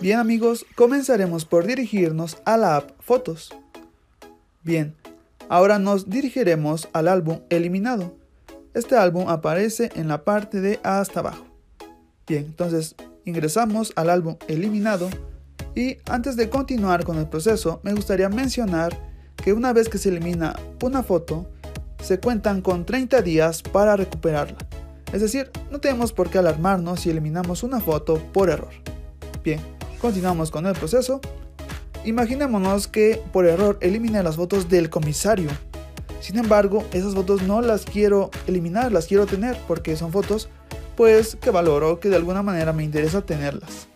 Bien amigos, comenzaremos por dirigirnos a la app Fotos. Bien, ahora nos dirigiremos al álbum eliminado. Este álbum aparece en la parte de hasta abajo. Bien, entonces ingresamos al álbum eliminado y antes de continuar con el proceso me gustaría mencionar que una vez que se elimina una foto, se cuentan con 30 días para recuperarla. Es decir, no tenemos por qué alarmarnos si eliminamos una foto por error. Bien, Continuamos con el proceso. Imaginémonos que por error eliminé las fotos del comisario. Sin embargo, esas fotos no las quiero eliminar, las quiero tener porque son fotos pues que valoro, que de alguna manera me interesa tenerlas.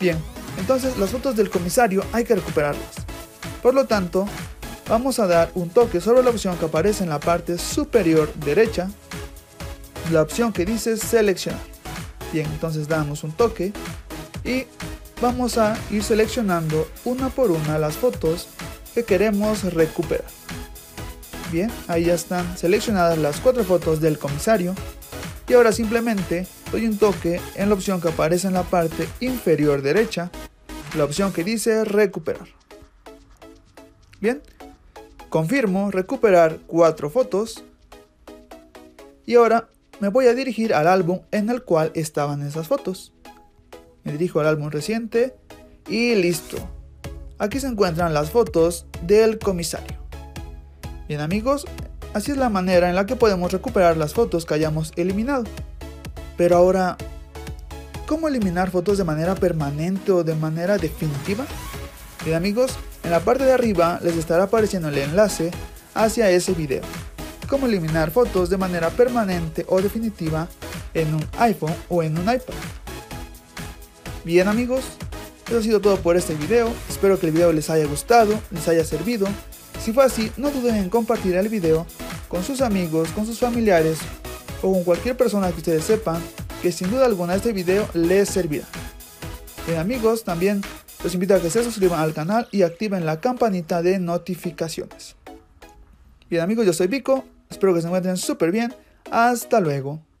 Bien, entonces las fotos del comisario hay que recuperarlas. Por lo tanto, vamos a dar un toque sobre la opción que aparece en la parte superior derecha, la opción que dice seleccionar. Bien, entonces damos un toque y vamos a ir seleccionando una por una las fotos que queremos recuperar. Bien, ahí ya están seleccionadas las cuatro fotos del comisario y ahora simplemente doy un toque en la opción que aparece en la parte inferior derecha, la opción que dice recuperar. Bien, confirmo recuperar cuatro fotos y ahora me voy a dirigir al álbum en el cual estaban esas fotos me dirijo al álbum reciente y listo. Aquí se encuentran las fotos del comisario. Bien amigos, así es la manera en la que podemos recuperar las fotos que hayamos eliminado. Pero ahora, ¿cómo eliminar fotos de manera permanente o de manera definitiva? Bien amigos, en la parte de arriba les estará apareciendo el enlace hacia ese video. Cómo eliminar fotos de manera permanente o definitiva en un iPhone o en un iPad. Bien amigos, eso ha sido todo por este video, espero que el video les haya gustado, les haya servido. Si fue así, no duden en compartir el video con sus amigos, con sus familiares o con cualquier persona que ustedes sepan que sin duda alguna este video les servirá. Bien amigos, también los invito a que se suscriban al canal y activen la campanita de notificaciones. Bien amigos, yo soy Vico, espero que se encuentren súper bien, hasta luego.